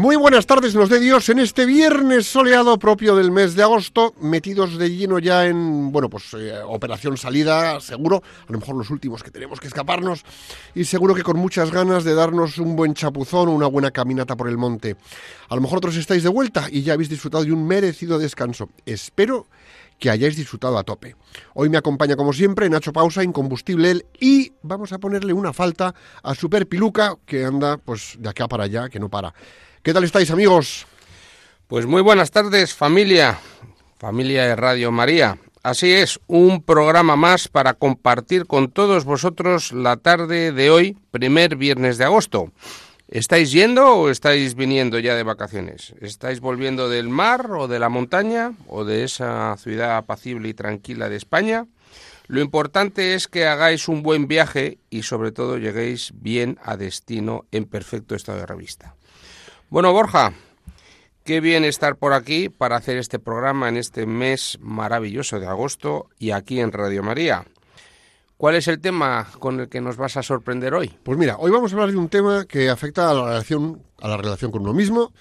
Muy buenas tardes, nos de Dios, en este viernes soleado propio del mes de agosto, metidos de lleno ya en, bueno, pues eh, operación salida, seguro, a lo mejor los últimos que tenemos que escaparnos, y seguro que con muchas ganas de darnos un buen chapuzón o una buena caminata por el monte. A lo mejor otros estáis de vuelta y ya habéis disfrutado de un merecido descanso. Espero que hayáis disfrutado a tope. Hoy me acompaña como siempre Nacho Pausa, incombustible y vamos a ponerle una falta a Super Piluca, que anda pues de acá para allá, que no para. ¿Qué tal estáis, amigos? Pues muy buenas tardes, familia, familia de Radio María. Así es, un programa más para compartir con todos vosotros la tarde de hoy, primer viernes de agosto. ¿Estáis yendo o estáis viniendo ya de vacaciones? ¿Estáis volviendo del mar o de la montaña o de esa ciudad apacible y tranquila de España? Lo importante es que hagáis un buen viaje y sobre todo lleguéis bien a destino en perfecto estado de revista. Bueno, Borja, qué bien estar por aquí para hacer este programa en este mes maravilloso de agosto y aquí en Radio María. ¿Cuál es el tema con el que nos vas a sorprender hoy? Pues mira, hoy vamos a hablar de un tema que afecta a la relación, a la relación con uno mismo,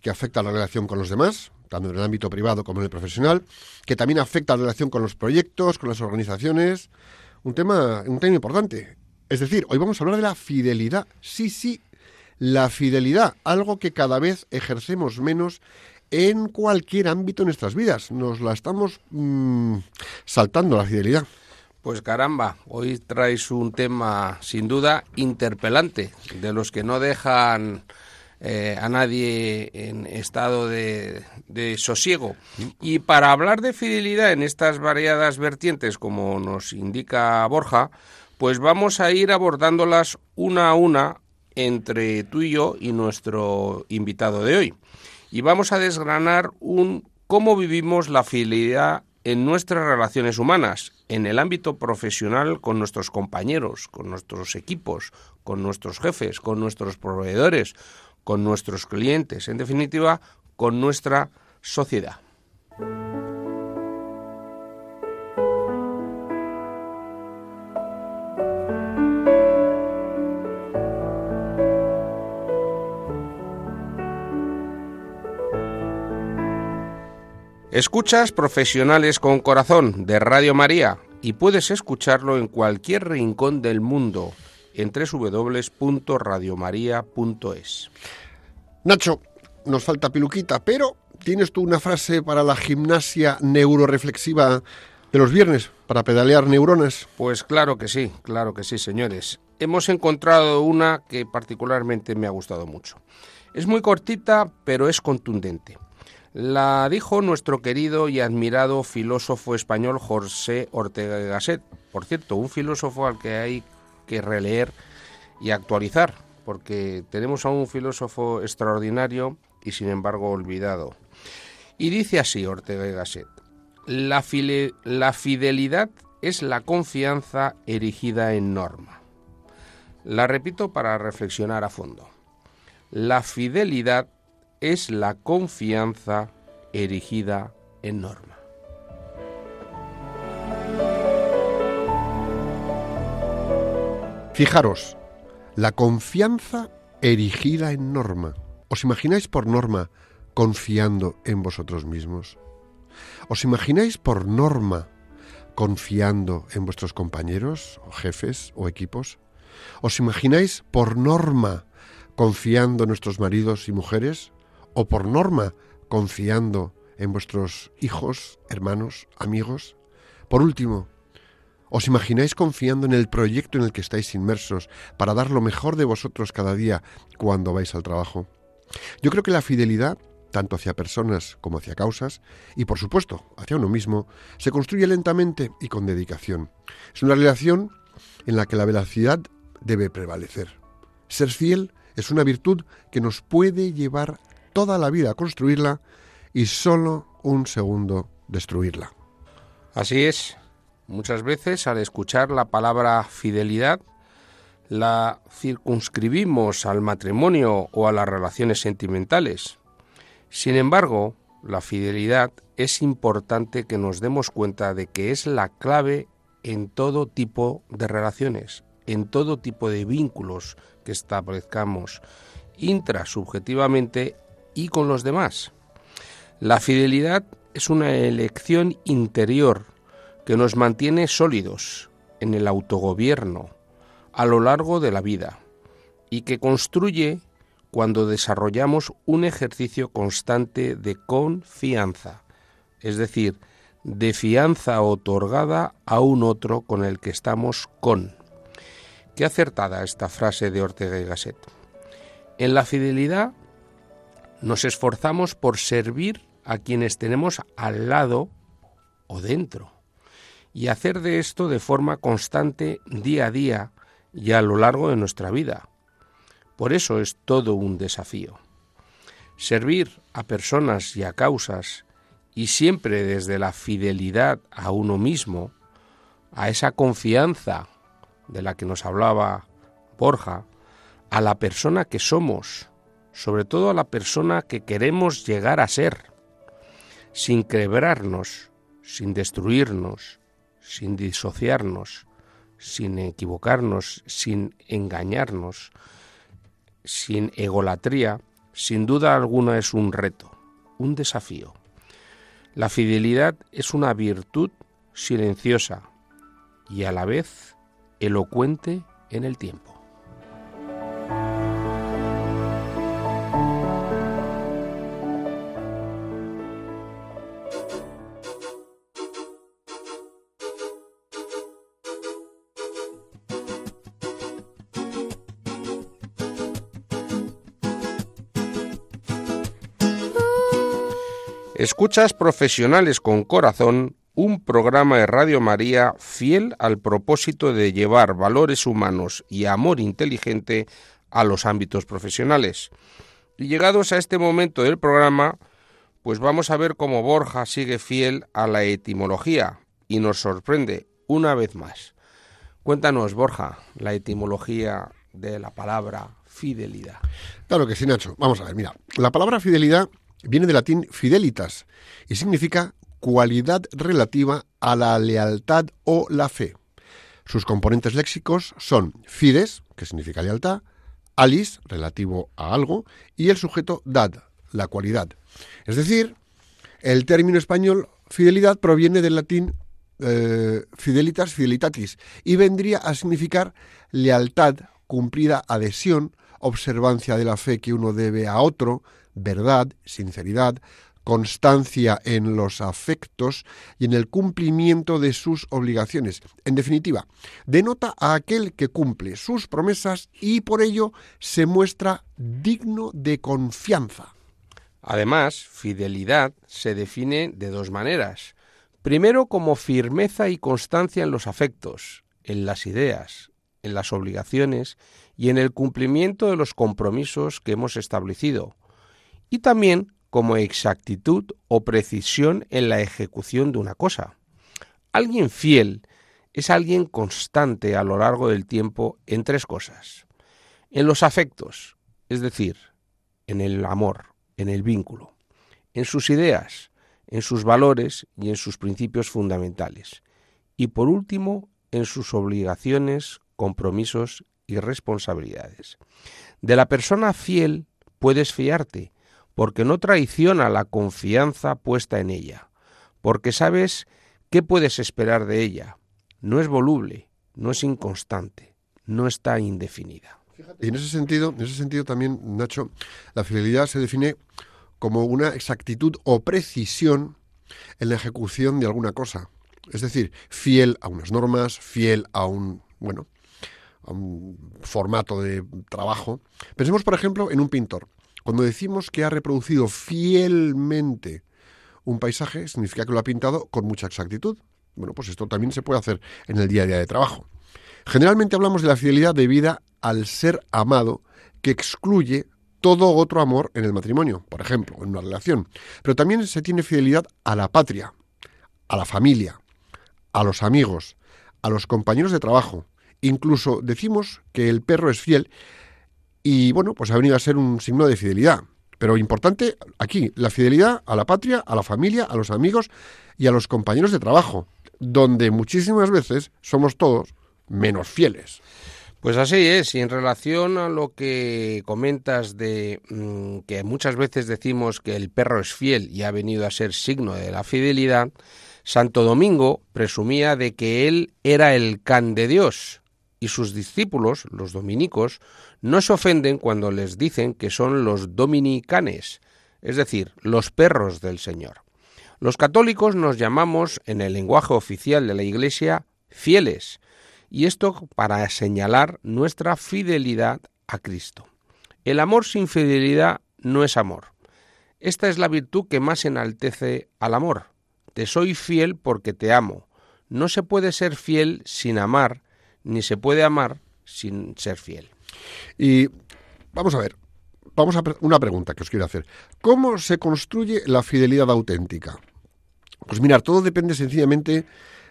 que afecta a la relación con los demás, tanto en el ámbito privado como en el profesional, que también afecta a la relación con los proyectos, con las organizaciones. Un tema, un tema importante. Es decir, hoy vamos a hablar de la fidelidad. Sí, sí, la fidelidad, algo que cada vez ejercemos menos en cualquier ámbito de nuestras vidas. Nos la estamos mmm, saltando la fidelidad. Pues caramba, hoy traes un tema sin duda interpelante, de los que no dejan eh, a nadie en estado de, de, sosiego. Y para hablar de fidelidad en estas variadas vertientes, como nos indica Borja, pues vamos a ir abordándolas una a una entre tú y yo y nuestro invitado de hoy. Y vamos a desgranar un cómo vivimos la fidelidad en nuestras relaciones humanas, en el ámbito profesional con nuestros compañeros, con nuestros equipos, con nuestros jefes, con nuestros proveedores, con nuestros clientes, en definitiva, con nuestra sociedad. Escuchas Profesionales con Corazón de Radio María y puedes escucharlo en cualquier rincón del mundo en www.radiomaria.es. Nacho, nos falta piluquita, pero ¿tienes tú una frase para la gimnasia neuroreflexiva de los viernes, para pedalear neuronas? Pues claro que sí, claro que sí, señores. Hemos encontrado una que particularmente me ha gustado mucho. Es muy cortita, pero es contundente. La dijo nuestro querido y admirado filósofo español José Ortega y Gasset. Por cierto, un filósofo al que hay que releer y actualizar, porque tenemos a un filósofo extraordinario y sin embargo olvidado. Y dice así Ortega y Gasset, la, la fidelidad es la confianza erigida en norma. La repito para reflexionar a fondo. La fidelidad es la confianza erigida en norma. Fijaros, la confianza erigida en norma. ¿Os imagináis por norma confiando en vosotros mismos? ¿Os imagináis por norma confiando en vuestros compañeros, jefes o equipos? ¿Os imagináis por norma confiando en nuestros maridos y mujeres? ¿O por norma confiando en vuestros hijos, hermanos, amigos? Por último, ¿Os imagináis confiando en el proyecto en el que estáis inmersos para dar lo mejor de vosotros cada día cuando vais al trabajo? Yo creo que la fidelidad, tanto hacia personas como hacia causas, y por supuesto hacia uno mismo, se construye lentamente y con dedicación. Es una relación en la que la velocidad debe prevalecer. Ser fiel es una virtud que nos puede llevar toda la vida construirla y solo un segundo destruirla. Así es. Muchas veces al escuchar la palabra fidelidad la circunscribimos al matrimonio o a las relaciones sentimentales. Sin embargo, la fidelidad es importante que nos demos cuenta de que es la clave en todo tipo de relaciones, en todo tipo de vínculos que establezcamos intrasubjetivamente y con los demás. La fidelidad es una elección interior que nos mantiene sólidos en el autogobierno a lo largo de la vida y que construye cuando desarrollamos un ejercicio constante de confianza, es decir, de fianza otorgada a un otro con el que estamos con. Qué acertada esta frase de Ortega y Gasset. En la fidelidad nos esforzamos por servir a quienes tenemos al lado o dentro y hacer de esto de forma constante día a día y a lo largo de nuestra vida. Por eso es todo un desafío. Servir a personas y a causas, y siempre desde la fidelidad a uno mismo, a esa confianza de la que nos hablaba Borja, a la persona que somos, sobre todo a la persona que queremos llegar a ser, sin quebrarnos, sin destruirnos, sin disociarnos, sin equivocarnos, sin engañarnos, sin egolatría, sin duda alguna es un reto, un desafío. La fidelidad es una virtud silenciosa y a la vez elocuente en el tiempo. Escuchas Profesionales con Corazón, un programa de Radio María fiel al propósito de llevar valores humanos y amor inteligente a los ámbitos profesionales. Y llegados a este momento del programa, pues vamos a ver cómo Borja sigue fiel a la etimología y nos sorprende una vez más. Cuéntanos, Borja, la etimología de la palabra fidelidad. Claro que sí, Nacho. Vamos a ver, mira, la palabra fidelidad viene del latín fidelitas y significa cualidad relativa a la lealtad o la fe. Sus componentes léxicos son fides, que significa lealtad, alis, relativo a algo, y el sujeto dad, la cualidad. Es decir, el término español fidelidad proviene del latín eh, fidelitas, fidelitatis, y vendría a significar lealtad, cumplida adhesión, observancia de la fe que uno debe a otro, verdad, sinceridad, constancia en los afectos y en el cumplimiento de sus obligaciones. En definitiva, denota a aquel que cumple sus promesas y por ello se muestra digno de confianza. Además, fidelidad se define de dos maneras. Primero como firmeza y constancia en los afectos, en las ideas, en las obligaciones y en el cumplimiento de los compromisos que hemos establecido, y también como exactitud o precisión en la ejecución de una cosa. Alguien fiel es alguien constante a lo largo del tiempo en tres cosas. En los afectos, es decir, en el amor, en el vínculo, en sus ideas, en sus valores y en sus principios fundamentales. Y por último, en sus obligaciones, compromisos y responsabilidades. De la persona fiel puedes fiarte, porque no traiciona la confianza puesta en ella, porque sabes qué puedes esperar de ella. No es voluble, no es inconstante, no está indefinida. Y en ese sentido, en ese sentido también, Nacho, la fidelidad se define como una exactitud o precisión en la ejecución de alguna cosa. Es decir, fiel a unas normas, fiel a un, bueno, un formato de trabajo. Pensemos, por ejemplo, en un pintor. Cuando decimos que ha reproducido fielmente un paisaje, significa que lo ha pintado con mucha exactitud. Bueno, pues esto también se puede hacer en el día a día de trabajo. Generalmente hablamos de la fidelidad debida al ser amado que excluye todo otro amor en el matrimonio, por ejemplo, en una relación. Pero también se tiene fidelidad a la patria, a la familia, a los amigos, a los compañeros de trabajo. Incluso decimos que el perro es fiel y bueno, pues ha venido a ser un signo de fidelidad. Pero importante aquí, la fidelidad a la patria, a la familia, a los amigos y a los compañeros de trabajo, donde muchísimas veces somos todos menos fieles. Pues así es, y en relación a lo que comentas de mm, que muchas veces decimos que el perro es fiel y ha venido a ser signo de la fidelidad, Santo Domingo presumía de que él era el can de Dios, y sus discípulos, los dominicos, no se ofenden cuando les dicen que son los dominicanes, es decir, los perros del Señor. Los católicos nos llamamos, en el lenguaje oficial de la Iglesia, fieles, y esto para señalar nuestra fidelidad a Cristo. El amor sin fidelidad no es amor. Esta es la virtud que más enaltece al amor. Te soy fiel porque te amo. No se puede ser fiel sin amar, ni se puede amar sin ser fiel. Y vamos a ver, vamos a una pregunta que os quiero hacer. ¿Cómo se construye la fidelidad auténtica? Pues mirar, todo depende sencillamente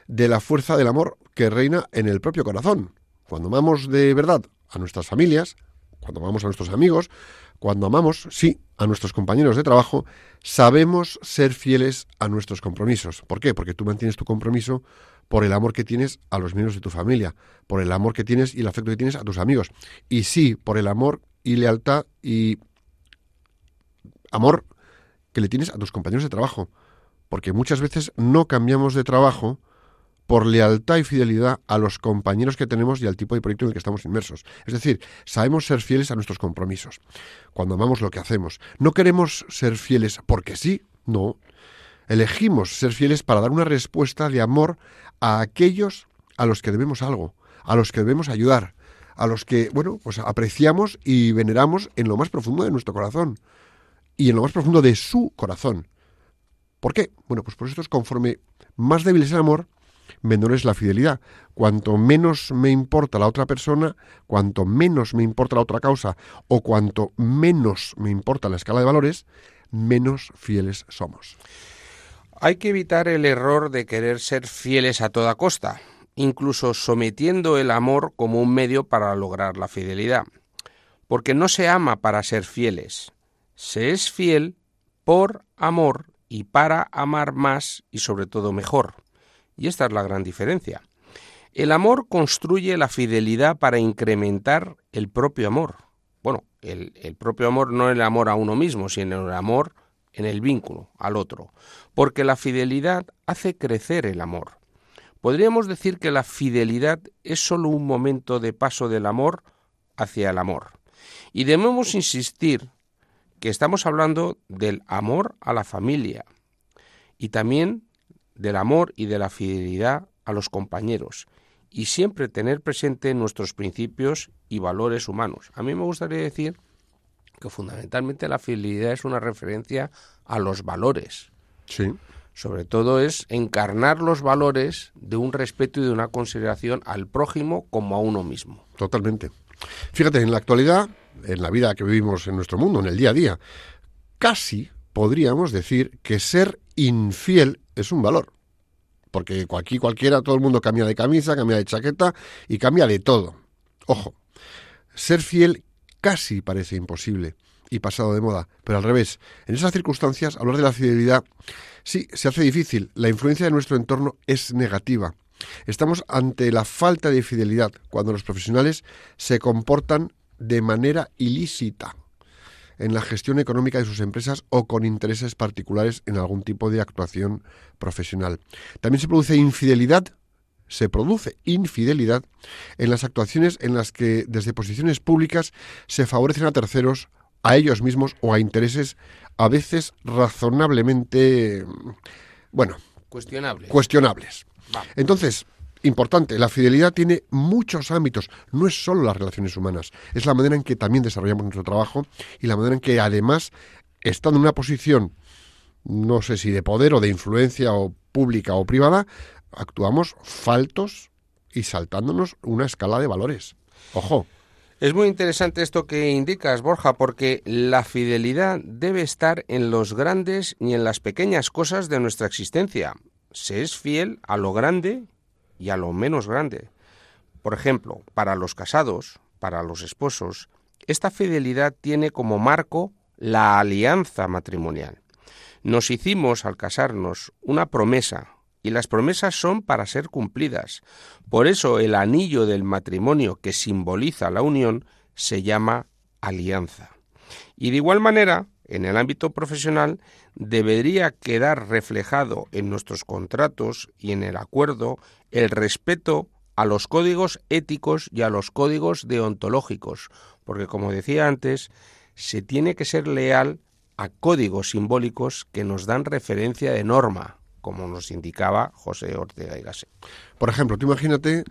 de la fuerza del amor que reina en el propio corazón. Cuando amamos de verdad a nuestras familias, cuando amamos a nuestros amigos, cuando amamos, sí, a nuestros compañeros de trabajo, sabemos ser fieles a nuestros compromisos. ¿Por qué? Porque tú mantienes tu compromiso por el amor que tienes a los miembros de tu familia, por el amor que tienes y el afecto que tienes a tus amigos. Y sí, por el amor y lealtad y amor que le tienes a tus compañeros de trabajo. Porque muchas veces no cambiamos de trabajo por lealtad y fidelidad a los compañeros que tenemos y al tipo de proyecto en el que estamos inmersos. Es decir, sabemos ser fieles a nuestros compromisos cuando amamos lo que hacemos. No queremos ser fieles porque sí, no. Elegimos ser fieles para dar una respuesta de amor a aquellos a los que debemos algo, a los que debemos ayudar, a los que, bueno, pues apreciamos y veneramos en lo más profundo de nuestro corazón y en lo más profundo de su corazón. ¿Por qué? Bueno, pues por esto es conforme más débil es el amor, menor es la fidelidad. Cuanto menos me importa la otra persona, cuanto menos me importa la otra causa o cuanto menos me importa la escala de valores, menos fieles somos. Hay que evitar el error de querer ser fieles a toda costa, incluso sometiendo el amor como un medio para lograr la fidelidad. Porque no se ama para ser fieles, se es fiel por amor y para amar más y sobre todo mejor. Y esta es la gran diferencia. El amor construye la fidelidad para incrementar el propio amor. Bueno, el, propio amor no el amor a uno mismo, sino el amor en el vínculo al otro, porque la fidelidad hace crecer el amor. Podríamos decir que la fidelidad es sólo un momento de paso del amor hacia el amor. Y debemos insistir que estamos hablando del amor a la familia y también del amor y de la fidelidad a los compañeros y siempre tener presente nuestros principios y valores humanos. A mí me gustaría decir que fundamentalmente la fidelidad es una referencia a los valores. Sí. Sobre todo es encarnar los valores de un respeto y de una consideración al prójimo como a uno mismo. Totalmente. Fíjate, en la actualidad, en la vida que vivimos en nuestro mundo, en el día a día, casi podríamos decir que ser infiel es un valor. Porque aquí cualquiera, todo el mundo cambia de camisa, cambia de chaqueta y cambia de todo. Ojo, ser fiel casi parece imposible y pasado de moda, pero al revés. En esas circunstancias, hablar de la fidelidad sí se hace difícil. La influencia de nuestro entorno es negativa. Estamos ante la falta de fidelidad cuando los profesionales se comportan de manera ilícita en la gestión económica de sus empresas o con intereses particulares en algún tipo de actuación profesional. También se produce infidelidad, se produce infidelidad en las actuaciones en las que desde posiciones públicas se favorecen a terceros, a ellos mismos o a intereses a veces razonablemente, bueno, cuestionables. cuestionables. Entonces, importante, la fidelidad tiene muchos ámbitos, no es solo las relaciones humanas, es la manera en que también desarrollamos nuestro trabajo y la manera en que además, estando en una posición, no sé si de poder o de influencia o pública o privada, actuamos faltos y saltándonos una escala de valores. Ojo. Es muy interesante esto que indicas, Borja, porque la fidelidad debe estar en los grandes y en las pequeñas cosas de nuestra existencia. Se es fiel a lo grande y a lo menos grande. Por ejemplo, para los casados, para los esposos, esta fidelidad tiene como marco la alianza matrimonial. Nos hicimos al casarnos una promesa, y las promesas son para ser cumplidas. Por eso el anillo del matrimonio que simboliza la unión se llama alianza. Y de igual manera, en el ámbito profesional, debería quedar reflejado en nuestros contratos y en el acuerdo el respeto a los códigos éticos y a los códigos deontológicos, porque como decía antes, se tiene que ser leal a códigos simbólicos que nos dan referencia de norma, como nos indicaba José Ortega y Gasset. Por ejemplo, tú imagínate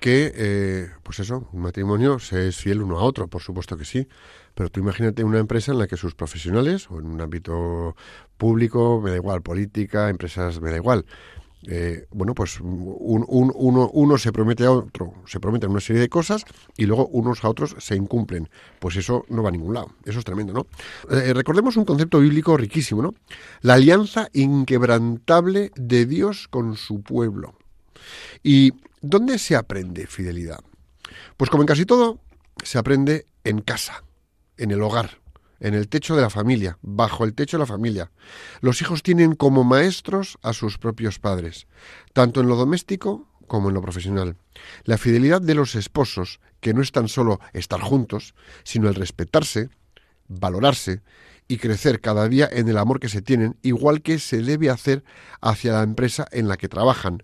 que, eh, pues eso, un matrimonio se es fiel uno a otro, por supuesto que sí, pero tú imagínate una empresa en la que sus profesionales, o en un ámbito público, me da igual, política, empresas, me da igual, eh, bueno, pues un, uno, uno se promete a otro, se prometen una serie de cosas y luego unos a otros se incumplen. Pues eso no va a ningún lado. Eso es tremendo, ¿no? Eh, recordemos un concepto bíblico riquísimo, ¿no? La alianza inquebrantable de Dios con su pueblo. ¿Y dónde se aprende fidelidad? Pues como en casi todo, se aprende en casa, en el hogar en el techo de la familia, bajo el techo de la familia. Los hijos tienen como maestros a sus propios padres, tanto en lo doméstico como en lo profesional. La fidelidad de los esposos, que no es tan solo estar juntos, sino el respetarse, valorarse y crecer cada día en el amor que se tienen, igual que se debe hacer hacia la empresa en la que trabajan,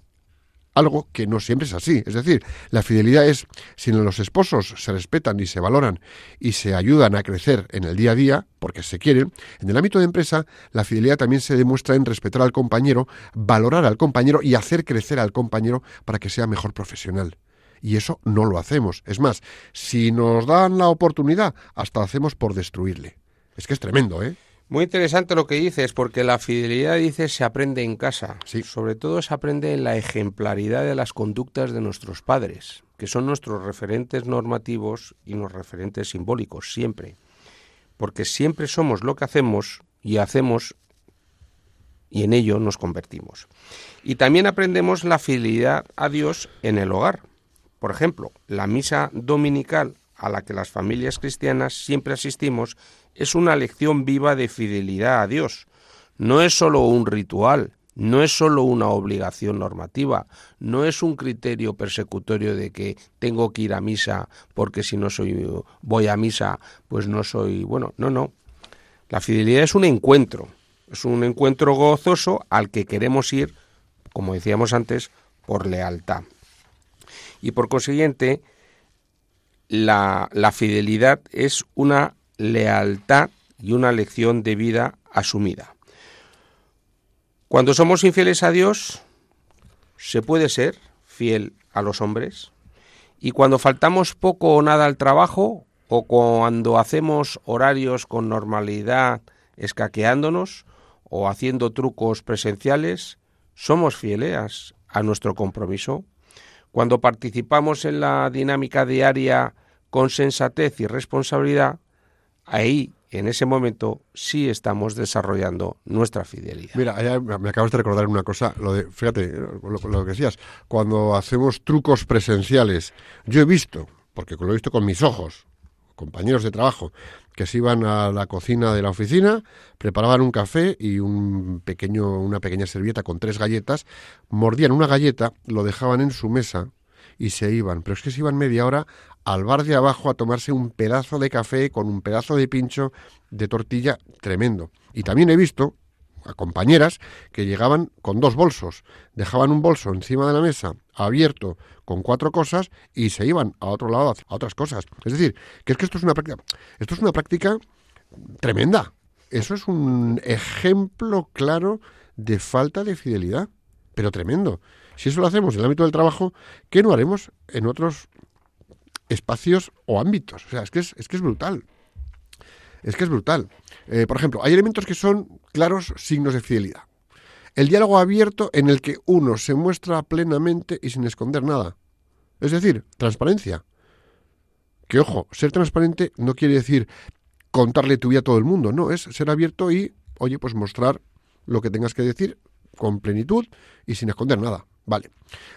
algo que no siempre es así. Es decir, la fidelidad es, si los esposos se respetan y se valoran y se ayudan a crecer en el día a día, porque se quieren, en el ámbito de empresa, la fidelidad también se demuestra en respetar al compañero, valorar al compañero y hacer crecer al compañero para que sea mejor profesional. Y eso no lo hacemos. Es más, si nos dan la oportunidad, hasta hacemos por destruirle. Es que es tremendo, ¿eh? Muy interesante lo que dices, porque la fidelidad, dices, se aprende en casa. Sí. Sobre todo se aprende en la ejemplaridad de las conductas de nuestros padres, que son nuestros referentes normativos y los referentes simbólicos, siempre. Porque siempre somos lo que hacemos y hacemos y en ello nos convertimos. Y también aprendemos la fidelidad a Dios en el hogar. Por ejemplo, la misa dominical a la que las familias cristianas siempre asistimos es una lección viva de fidelidad a Dios. No es sólo un ritual, no es sólo una obligación normativa, no es un criterio persecutorio de que tengo que ir a misa porque si no soy voy a misa, pues no soy, bueno, no, no. La fidelidad es un encuentro, es un encuentro gozoso al que queremos ir, como decíamos antes, por lealtad. Y por consiguiente, la, la fidelidad es una lealtad y una lección de vida asumida. Cuando somos infieles a Dios, se puede ser fiel a los hombres. Y cuando faltamos poco o nada al trabajo, o cuando hacemos horarios con normalidad escaqueándonos, o haciendo trucos presenciales, somos fieles a nuestro compromiso. Cuando participamos en la dinámica diaria con sensatez y responsabilidad, ahí, en ese momento, sí estamos desarrollando nuestra fidelidad. Mira, me acabas de recordar una cosa, lo de, fíjate, lo, lo que decías, cuando hacemos trucos presenciales, yo he visto, porque lo he visto con mis ojos, compañeros de trabajo, que se iban a la cocina de la oficina, preparaban un café y un pequeño, una pequeña servilleta con tres galletas, mordían una galleta, lo dejaban en su mesa y se iban. Pero es que se iban media hora al bar de abajo a tomarse un pedazo de café con un pedazo de pincho de tortilla tremendo. Y también he visto a compañeras que llegaban con dos bolsos, dejaban un bolso encima de la mesa abierto con cuatro cosas y se iban a otro lado a otras cosas. Es decir, que es que esto es una práctica, esto es una práctica tremenda. Eso es un ejemplo claro de falta de fidelidad, pero tremendo. Si eso lo hacemos en el ámbito del trabajo, ¿qué no haremos en otros espacios o ámbitos? O sea, es que es, es que es brutal. Es que es brutal. Eh, por ejemplo, hay elementos que son claros signos de fidelidad. El diálogo abierto en el que uno se muestra plenamente y sin esconder nada. Es decir, transparencia. Que ojo, ser transparente no quiere decir contarle tu vida a todo el mundo, no, es ser abierto y, oye, pues mostrar lo que tengas que decir con plenitud y sin esconder nada. Vale.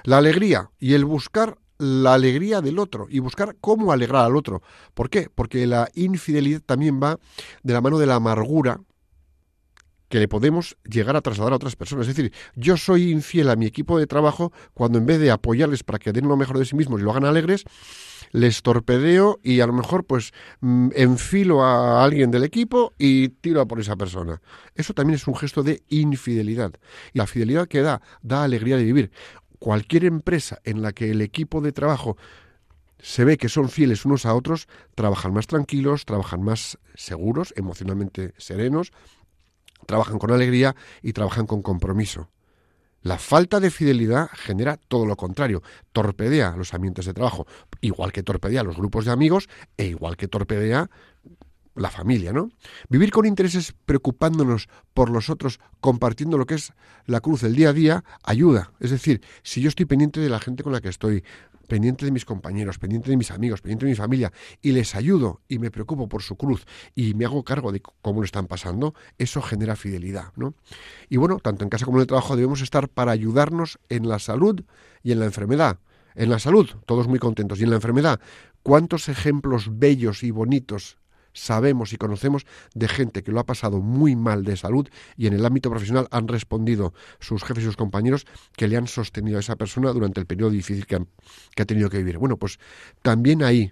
La alegría y el buscar la alegría del otro y buscar cómo alegrar al otro. ¿Por qué? Porque la infidelidad también va de la mano de la amargura que le podemos llegar a trasladar a otras personas. Es decir, yo soy infiel a mi equipo de trabajo cuando en vez de apoyarles para que den lo mejor de sí mismos y lo hagan alegres, les torpedeo y a lo mejor pues mm, enfilo a alguien del equipo y tiro a por esa persona. Eso también es un gesto de infidelidad. Y la fidelidad que da, da alegría de vivir. Cualquier empresa en la que el equipo de trabajo se ve que son fieles unos a otros, trabajan más tranquilos, trabajan más seguros, emocionalmente serenos, trabajan con alegría y trabajan con compromiso. La falta de fidelidad genera todo lo contrario, torpedea los ambientes de trabajo, igual que torpedea los grupos de amigos e igual que torpedea la familia, ¿no? Vivir con intereses preocupándonos por los otros, compartiendo lo que es la cruz del día a día, ayuda. Es decir, si yo estoy pendiente de la gente con la que estoy, pendiente de mis compañeros, pendiente de mis amigos, pendiente de mi familia, y les ayudo y me preocupo por su cruz y me hago cargo de cómo lo están pasando, eso genera fidelidad, ¿no? Y bueno, tanto en casa como en el trabajo debemos estar para ayudarnos en la salud y en la enfermedad. En la salud, todos muy contentos, y en la enfermedad, ¿cuántos ejemplos bellos y bonitos sabemos y conocemos de gente que lo ha pasado muy mal de salud y en el ámbito profesional han respondido sus jefes y sus compañeros que le han sostenido a esa persona durante el periodo difícil que, que ha tenido que vivir. Bueno, pues también ahí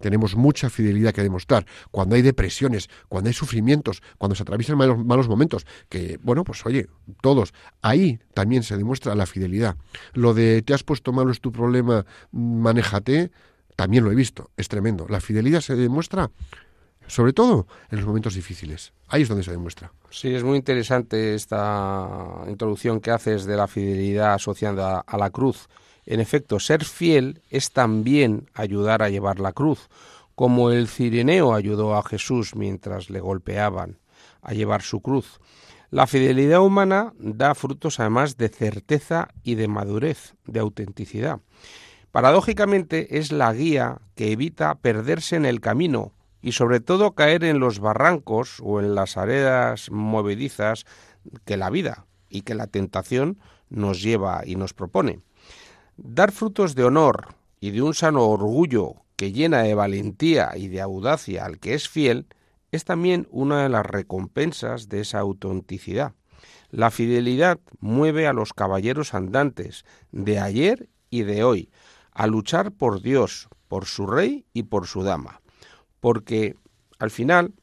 tenemos mucha fidelidad que demostrar. Cuando hay depresiones, cuando hay sufrimientos, cuando se atraviesan malos, malos, momentos, que, bueno, pues oye, todos, ahí también se demuestra la fidelidad. Lo de te has puesto malo es tu problema, manéjate, también lo he visto, es tremendo. La fidelidad se demuestra sobre todo en los momentos difíciles. Ahí es donde se demuestra. Sí, es muy interesante esta introducción que haces de la fidelidad asociada a la cruz. En efecto, ser fiel es también ayudar a llevar la cruz, como el cirineo ayudó a Jesús mientras le golpeaban a llevar su cruz. La fidelidad humana da frutos además de certeza y de madurez, de autenticidad. Paradójicamente es la guía que evita perderse en el camino, y sobre todo caer en los barrancos o en las arenas movedizas que la vida y que la tentación nos lleva y nos propone. Dar frutos de honor y de un sano orgullo que llena de valentía y de audacia al que es fiel es también una de las recompensas de esa autenticidad. La fidelidad mueve a los caballeros andantes de ayer y de hoy a luchar por Dios, por su rey y por su dama porque al final,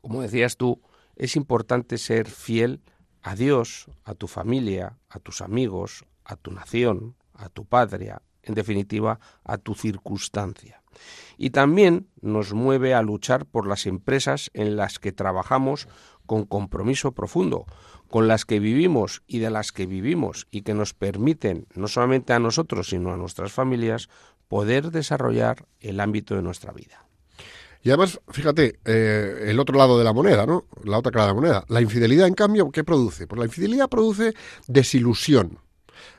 como decías tú, es importante ser fiel a Dios, a tu familia, a tus amigos, a tu nación, a tu patria, en definitiva, a tu circunstancia. Y también nos mueve a luchar por las empresas en las que trabajamos con compromiso profundo, con las que vivimos y de las que vivimos y que nos permiten, no solamente a nosotros, sino a nuestras familias, poder desarrollar el ámbito de nuestra vida. Y además, fíjate, eh, el otro lado de la moneda, ¿no? La otra cara de la moneda. La infidelidad, en cambio, ¿qué produce? Pues la infidelidad produce desilusión,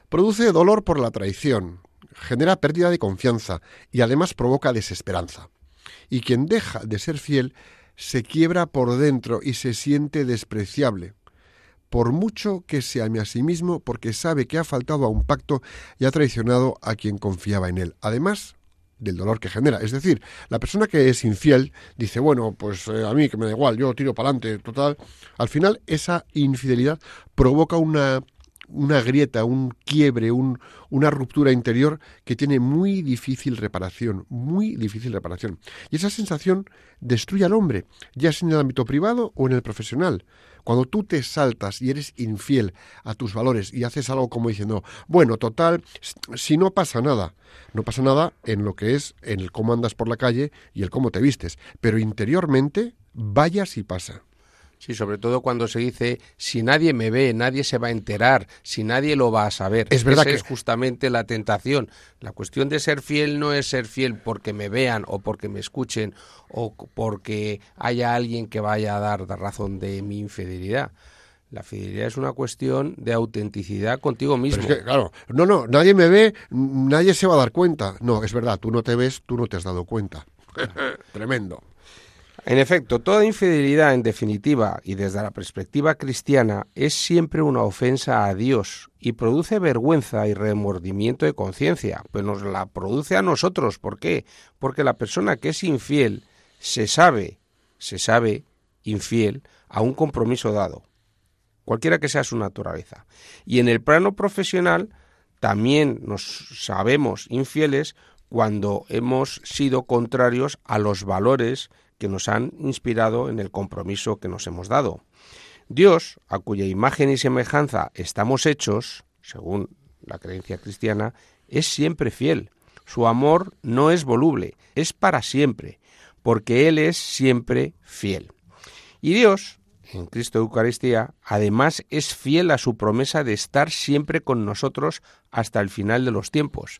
produce dolor por la traición, genera pérdida de confianza y además provoca desesperanza. Y quien deja de ser fiel se quiebra por dentro y se siente despreciable por mucho que se ame a sí mismo porque sabe que ha faltado a un pacto y ha traicionado a quien confiaba en él. Además, del dolor que genera. Es decir, la persona que es infiel dice, bueno, pues eh, a mí que me da igual, yo tiro para adelante, total. Al final, esa infidelidad provoca una, una grieta, un quiebre, un, una ruptura interior que tiene muy difícil reparación, muy difícil reparación. Y esa sensación destruye al hombre, ya sea en el ámbito privado o en el profesional. Cuando tú te saltas y eres infiel a tus valores y haces algo como diciendo, bueno, total, si no pasa nada, no pasa nada en lo que es en el cómo andas por la calle y el cómo te vistes, pero interiormente, vaya si pasa. Sí, sobre todo cuando se dice si nadie me ve, nadie se va a enterar, si nadie lo va a saber. Es verdad Esa que- es justamente la tentación. La cuestión de ser fiel no es ser fiel porque me vean o porque me escuchen o porque haya alguien que vaya a dar la razón de mi infidelidad. La fidelidad es una cuestión de autenticidad contigo Pero mismo. es que, claro, no, no, nadie me ve, nadie se va a dar cuenta. No, es verdad, tú no te ves, tú no te has dado cuenta. Tremendo. En efecto, toda infidelidad, en definitiva, y desde la perspectiva cristiana, es siempre una ofensa a Dios y produce vergüenza y remordimiento de conciencia, pues nos la produce a nosotros. ¿Por qué? Porque la persona que es infiel se sabe, se sabe infiel a un compromiso dado, cualquiera que sea su naturaleza. Y en el plano profesional también nos sabemos infieles cuando hemos sido contrarios a los valores que nos han inspirado en el compromiso que nos hemos dado. Dios, a cuya imagen y semejanza estamos hechos, según la creencia cristiana, es siempre fiel. Su amor no es voluble, es para siempre, porque Él es siempre fiel. Y Dios, en Cristo Eucaristía, además es fiel a su promesa de estar siempre con nosotros hasta el final de los tiempos.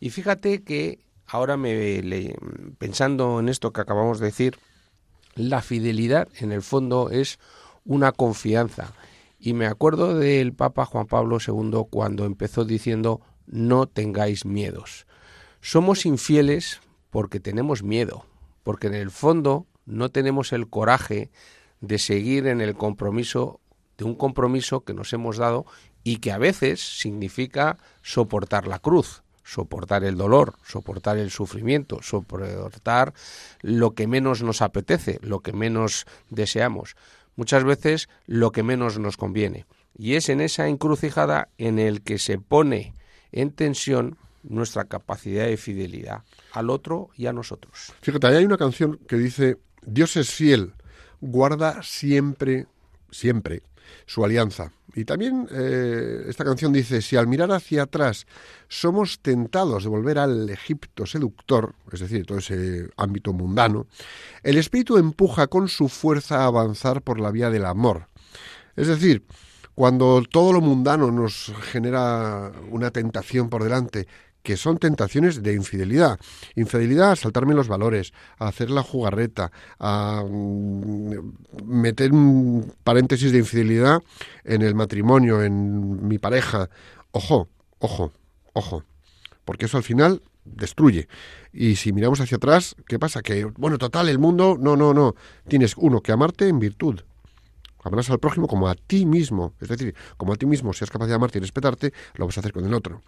Y fíjate que ahora me le- pensando en esto que acabamos de decir, la fidelidad en el fondo es una confianza. Y me acuerdo del Papa Juan Pablo II cuando empezó diciendo no tengáis miedos. Somos infieles porque tenemos miedo, porque en el fondo no tenemos el coraje de seguir en el compromiso, de un compromiso que nos hemos dado y que a veces significa soportar la cruz, soportar el dolor, soportar el sufrimiento, soportar lo que menos nos apetece, lo que menos deseamos, muchas veces lo que menos nos conviene. Y es en esa encrucijada en el que se pone en tensión nuestra capacidad de fidelidad al otro y a nosotros. Fíjate, ahí hay una canción que dice, Dios es fiel, guarda siempre, siempre su alianza. Y también eh, esta canción dice, si al mirar hacia atrás somos tentados de volver al Egipto seductor, es decir, todo ese ámbito mundano, el Espíritu empuja con su fuerza a avanzar por la vía del amor. Es decir, cuando todo lo mundano nos genera una tentación por delante, que son tentaciones de infidelidad. Infidelidad a saltarme los valores, a hacer la jugarreta, a mm, meter un paréntesis de infidelidad en el matrimonio, en mi pareja. Ojo, ojo, ojo. Porque eso al final destruye. Y si miramos hacia atrás, ¿qué pasa? Que, bueno, total, el mundo, no, no, no. Tienes uno que amarte en virtud. Amarás al prójimo como a ti mismo. Es decir, como a ti mismo seas capaz de amarte y respetarte, lo vas a hacer con el otro.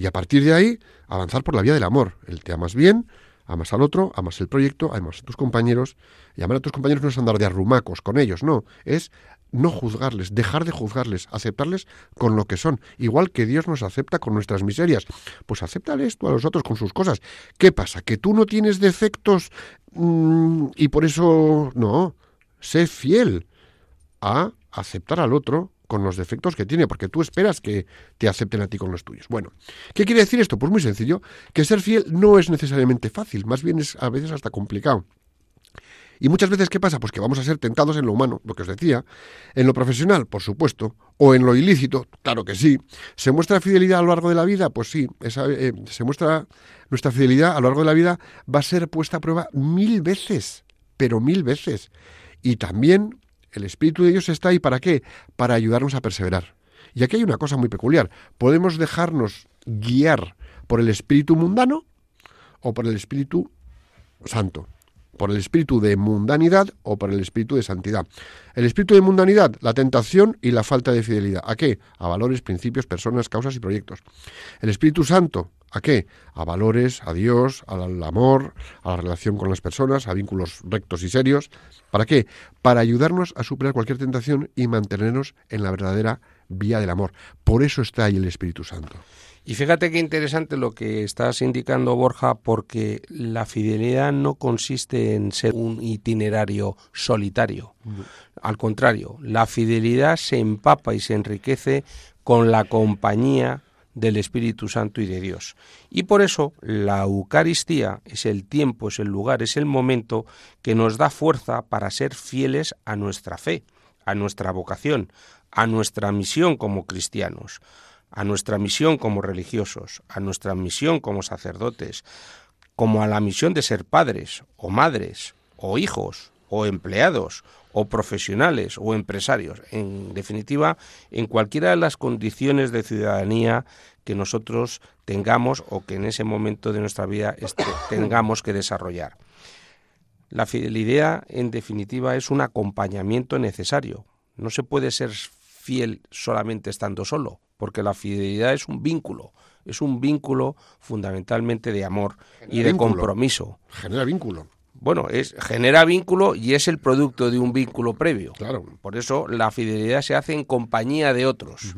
Y a partir de ahí, avanzar por la vía del amor. El te amas bien, amas al otro, amas el proyecto, amas a tus compañeros. Y amar a tus compañeros no es andar de arrumacos con ellos, no. Es no juzgarles, dejar de juzgarles, aceptarles con lo que son. Igual que Dios nos acepta con nuestras miserias. Pues acéptales tú a los otros con sus cosas. ¿Qué pasa? ¿Que tú no tienes defectos mm, y por eso... No, sé fiel a aceptar al otro con los defectos que tiene, porque tú esperas que te acepten a ti con los tuyos. Bueno, ¿qué quiere decir esto? Pues muy sencillo, que ser fiel no es necesariamente fácil, más bien es a veces hasta complicado. Y muchas veces, ¿qué pasa? Pues que vamos a ser tentados en lo humano, lo que os decía, en lo profesional, por supuesto, o en lo ilícito, claro que sí. ¿Se muestra fidelidad a lo largo de la vida? Pues sí, esa, eh, se muestra nuestra fidelidad a lo largo de la vida, va a ser puesta a prueba mil veces, pero mil veces. Y también el Espíritu de Dios está ahí para qué? Para ayudarnos a perseverar. Y aquí hay una cosa muy peculiar. Podemos dejarnos guiar por el Espíritu mundano o por el Espíritu Santo. Por el espíritu de mundanidad o por el espíritu de santidad. El espíritu de mundanidad, la tentación y la falta de fidelidad. ¿A qué? A valores, principios, personas, causas y proyectos. El Espíritu Santo, ¿a qué? A valores, a Dios, al amor, a la relación con las personas, a vínculos rectos y serios. ¿Para qué? Para ayudarnos a superar cualquier tentación y mantenernos en la verdadera vía del amor. Por eso está ahí el Espíritu Santo. Y fíjate qué interesante lo que estás indicando, Borja, porque la fidelidad no consiste en ser un itinerario solitario. Al contrario, la fidelidad se empapa y se enriquece con la compañía del Espíritu Santo y de Dios. Y por eso la Eucaristía es el tiempo, es el lugar, es el momento que nos da fuerza para ser fieles a nuestra fe, a nuestra vocación, a nuestra misión como cristianos, a nuestra misión como religiosos, a nuestra misión como sacerdotes, como a la misión de ser padres o madres o hijos o empleados o profesionales o empresarios, en definitiva, en cualquiera de las condiciones de ciudadanía que nosotros tengamos o que en ese momento de nuestra vida este, tengamos que desarrollar. La fidelidad, en definitiva, es un acompañamiento necesario. No se puede ser fiel solamente estando solo, porque la fidelidad es un vínculo, es un vínculo fundamentalmente de amor y de Vínculo. compromiso. Genera vínculo. Bueno, es genera vínculo y es el producto de un vínculo previo. Claro. Por eso la fidelidad se hace en compañía de otros.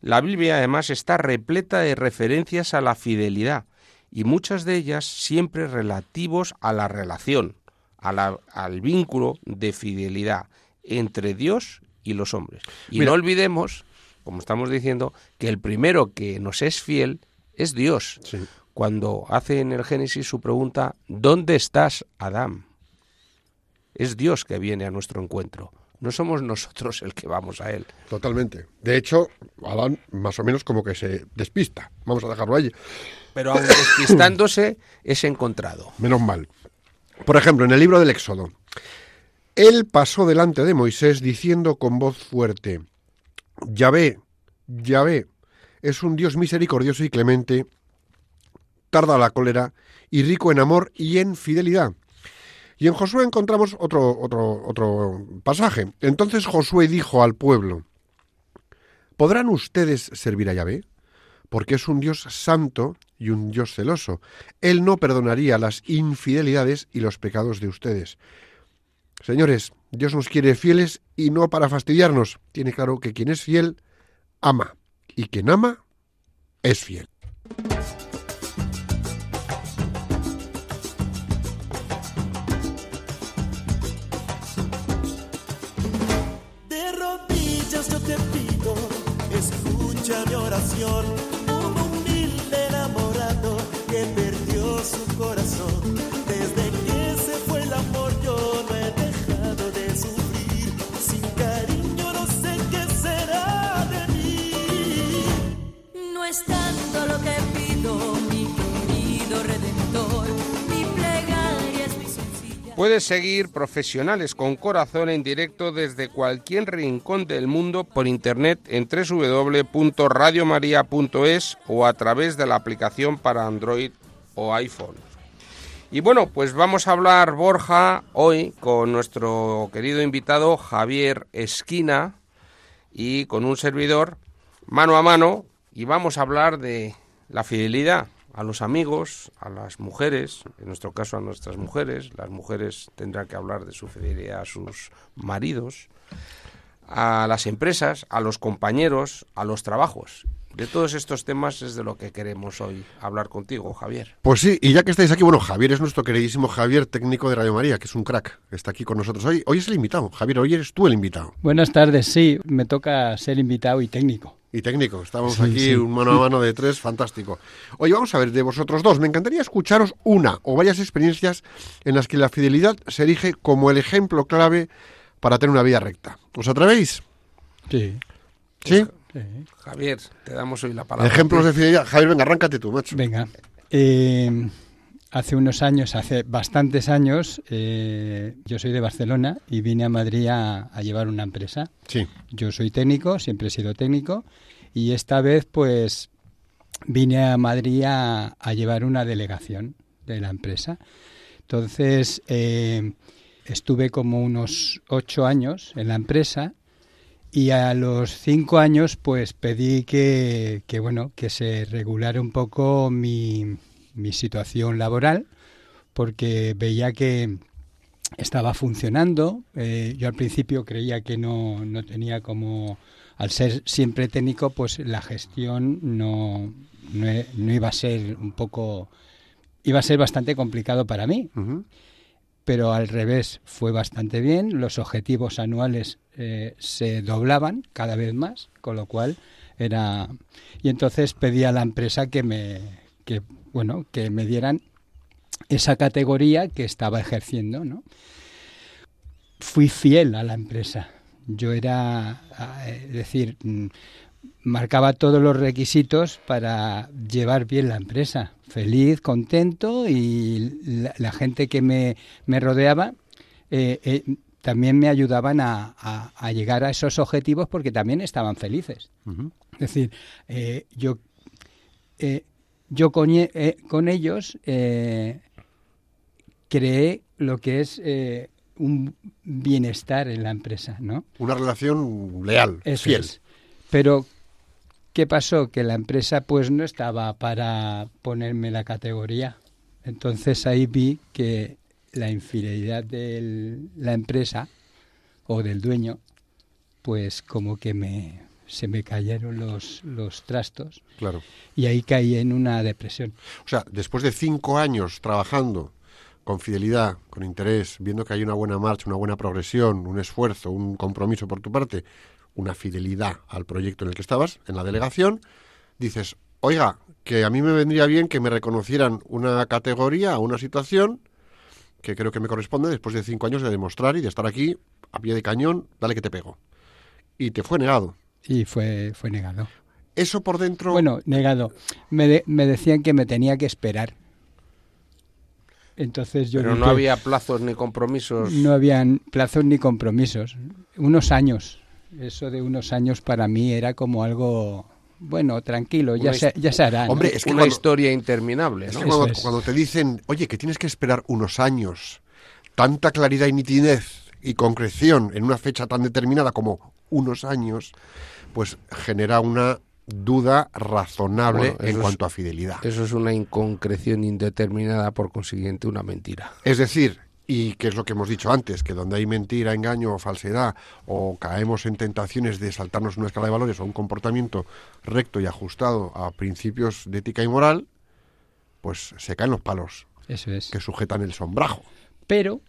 La Biblia además está repleta de referencias a la fidelidad y muchas de ellas siempre relativos a la relación, a la- al vínculo de fidelidad entre Dios y los hombres. Y Mira. no olvidemos, como estamos diciendo, que el primero que nos es fiel es Dios. Sí. Cuando hace en el Génesis su pregunta, ¿dónde estás, Adán? Es Dios que viene a nuestro encuentro. No somos nosotros el que vamos a él. Totalmente. De hecho, Adán más o menos como que se despista. Vamos a dejarlo allí. Pero aun despistándose, es encontrado. Menos mal. Por ejemplo, en el libro del Éxodo. Él pasó delante de Moisés diciendo con voz fuerte, Yahvé, Yahvé, es un Dios misericordioso y clemente, tarda la cólera y rico en amor y en fidelidad. Y en Josué encontramos otro, otro, otro pasaje. Entonces Josué dijo al pueblo, ¿podrán ustedes servir a Yahvé? Porque es un Dios santo y un Dios celoso. Él no perdonaría las infidelidades y los pecados de ustedes. Señores, Dios nos quiere fieles y no para fastidiarnos. Tiene claro que quien es fiel, ama. Y quien ama, es fiel. Escucha mi oración, un humilde enamorado que perdió su corazón. Desde que se fue el amor yo no he dejado de sufrir, sin cariño no sé qué será de mí. No es tanto lo que pido, Puedes seguir Profesionales con Corazón en directo desde cualquier rincón del mundo por internet en www.radiomaria.es o a través de la aplicación para Android o iPhone. Y bueno, pues vamos a hablar, Borja, hoy con nuestro querido invitado Javier Esquina y con un servidor mano a mano y vamos a hablar de la fidelidad a los amigos, a las mujeres, en nuestro caso a nuestras mujeres, las mujeres tendrán que hablar de su fidelidad a sus maridos, a las empresas, a los compañeros, a los trabajos. De todos estos temas es de lo que queremos hoy hablar contigo, Javier. Pues sí, y ya que estáis aquí, bueno, Javier es nuestro queridísimo Javier, técnico de Radio María, que es un crack, está aquí con nosotros hoy. Hoy es el invitado, Javier, hoy eres tú el invitado. Buenas tardes, sí, me toca ser invitado y técnico. Y técnico, estamos Sí, aquí sí. un mano a mano de tres, fantástico. Oye, vamos a ver, de vosotros dos, me encantaría escucharos una o varias experiencias en las que la fidelidad se erige como el ejemplo clave para tener una vida recta. ¿Os atrevéis? Sí, ¿Sí? sí. Javier, te damos hoy la palabra. Ejemplos de fidelidad. Javier, venga, arráncate tú, macho. Venga. Eh, hace unos años, hace bastantes años, eh, yo soy de Barcelona y vine a Madrid a, a llevar una empresa. Sí. Yo soy técnico, siempre he sido técnico, y esta vez pues vine a Madrid a, a llevar una delegación de la empresa. Entonces eh, estuve como unos ocho años en la empresa y a los cinco años pues pedí que, que, bueno que se regulara un poco mi, mi situación laboral porque veía que estaba funcionando. Eh, yo al principio creía que no, no tenía como, al ser siempre técnico, pues la gestión no, no, e- no iba a ser un poco, iba a ser bastante complicado para mí. Pero al revés, fue bastante bien. Los objetivos anuales eh, se doblaban cada vez más, con lo cual Era y entonces pedí a la empresa que me que bueno, que me dieran esa categoría que estaba ejerciendo, ¿no? Fui fiel a la empresa. Yo era, a- es decir, mm, marcaba todos los requisitos para llevar bien la empresa. Feliz, contento y la, la gente que me, me rodeaba eh, eh, también me ayudaban a, a- a llegar a esos objetivos porque también estaban felices. Es decir, eh, yo, eh, yo con, eh, con ellos eh, creé lo que es eh, un bienestar en la empresa, ¿no? Una relación leal, Eso fiel. es. Pero, ¿qué pasó? Que la empresa pues no estaba para ponerme la categoría. Entonces ahí vi que la infidelidad de la empresa o del dueño, pues como que me, se me cayeron los, los trastos Claro. y ahí caí en una depresión. O sea, después de cinco años trabajando con fidelidad, con interés, viendo que hay una buena marcha, una buena progresión, un esfuerzo, un compromiso por tu parte, una fidelidad al proyecto en el que estabas, en la delegación, dices, oiga, que a mí me vendría bien que me reconocieran una categoría una situación que creo que me corresponde después de cinco años de demostrar y de estar aquí a pie de cañón, dale que te pego. Y te fue negado. Y fue, fue negado. Eso por dentro... Bueno, negado. Me, de- me decían que me tenía que esperar. Entonces yo Pero no había plazos ni compromisos. no habían plazos ni compromisos. Unos años. Eso de unos años para mí era como algo, bueno, tranquilo, ya, se, ya se hará. ¿no? Hombre, es que una cuando- historia interminable, cuando, es. cuando te dicen, oye, que tienes que esperar unos años, tanta claridad y nitidez y concreción en una fecha tan determinada como unos años, pues genera una duda razonable Bueno, en es- cuanto a fidelidad. Eso es una inconcreción indeterminada, por consiguiente, una mentira. Es decir, y que es lo que hemos dicho antes, que donde hay mentira, engaño o falsedad, o caemos en tentaciones de saltarnos una escala de valores o un comportamiento recto y ajustado a principios de ética y moral, pues se caen los palos Eso es. que sujetan el sombrajo. Pero